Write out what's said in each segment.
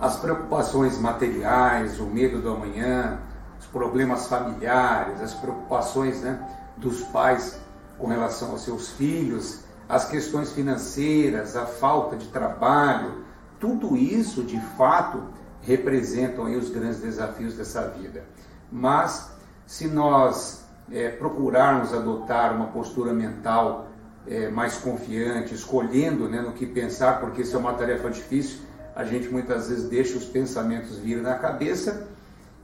as preocupações materiais, o medo do amanhã, os problemas familiares, as preocupações né, dos pais com relação aos seus filhos, as questões financeiras, a falta de trabalho, tudo isso de fato representam os grandes desafios dessa vida. Mas se nós é, procurarmos adotar uma postura mental é, mais confiante, escolhendo né, no que pensar, porque isso é uma tarefa difícil, a gente muitas vezes deixa os pensamentos vir na cabeça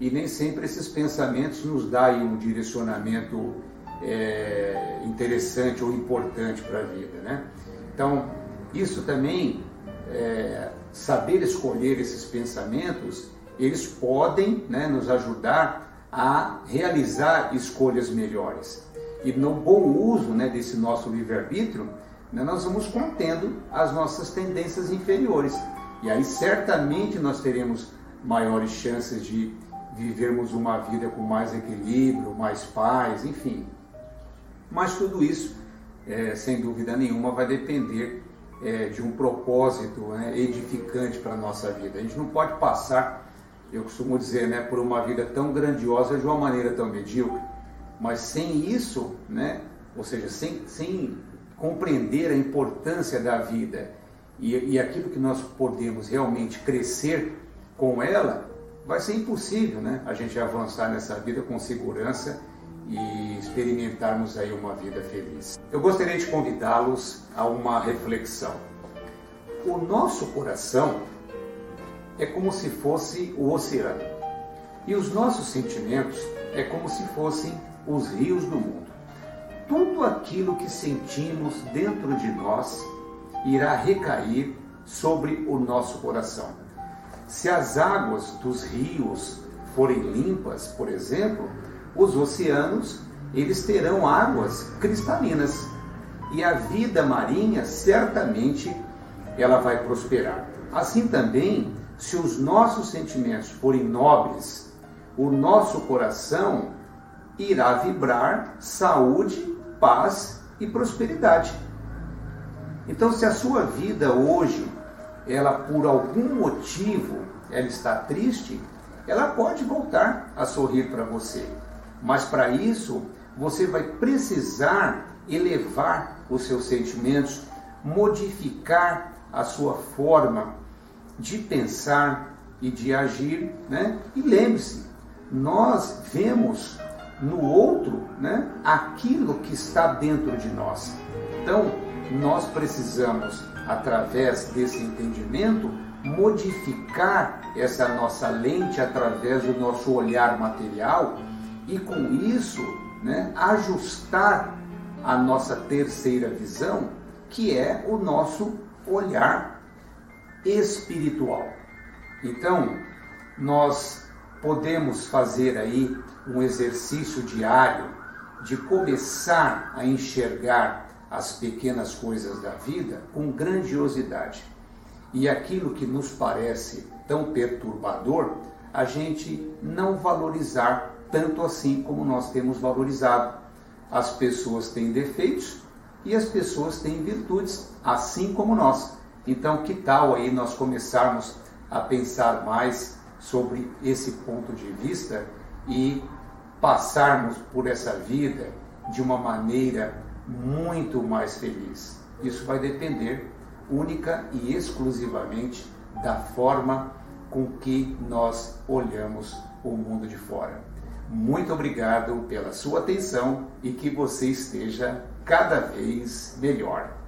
e nem sempre esses pensamentos nos dão um direcionamento é, interessante ou importante para a vida. Né? Então, isso também, é, saber escolher esses pensamentos, eles podem né, nos ajudar a realizar escolhas melhores. E no bom uso né, desse nosso livre-arbítrio, né, nós vamos contendo as nossas tendências inferiores. E aí certamente nós teremos maiores chances de vivermos uma vida com mais equilíbrio, mais paz, enfim. Mas tudo isso, é, sem dúvida nenhuma, vai depender é, de um propósito né, edificante para a nossa vida. A gente não pode passar, eu costumo dizer, né, por uma vida tão grandiosa de uma maneira tão medíocre. Mas sem isso, né, ou seja, sem, sem compreender a importância da vida e, e aquilo que nós podemos realmente crescer com ela, vai ser impossível né, a gente avançar nessa vida com segurança e experimentarmos aí uma vida feliz. Eu gostaria de convidá-los a uma reflexão. O nosso coração é como se fosse o oceano e os nossos sentimentos é como se fossem os rios do mundo. Tudo aquilo que sentimos dentro de nós irá recair sobre o nosso coração. Se as águas dos rios forem limpas, por exemplo, os oceanos eles terão águas cristalinas e a vida marinha certamente ela vai prosperar. Assim também, se os nossos sentimentos forem nobres, o nosso coração irá vibrar saúde, paz e prosperidade. Então, se a sua vida hoje, ela por algum motivo, ela está triste, ela pode voltar a sorrir para você. Mas para isso, você vai precisar elevar os seus sentimentos, modificar a sua forma de pensar e de agir, né? E lembre-se, nós vemos no outro, né, aquilo que está dentro de nós. Então, nós precisamos, através desse entendimento, modificar essa nossa lente através do nosso olhar material e, com isso, né, ajustar a nossa terceira visão, que é o nosso olhar espiritual. Então, nós podemos fazer aí um exercício diário de começar a enxergar as pequenas coisas da vida com grandiosidade. E aquilo que nos parece tão perturbador, a gente não valorizar tanto assim como nós temos valorizado. As pessoas têm defeitos e as pessoas têm virtudes, assim como nós. Então, que tal aí nós começarmos a pensar mais sobre esse ponto de vista e passarmos por essa vida de uma maneira muito mais feliz. Isso vai depender única e exclusivamente da forma com que nós olhamos o mundo de fora. Muito obrigado pela sua atenção e que você esteja cada vez melhor.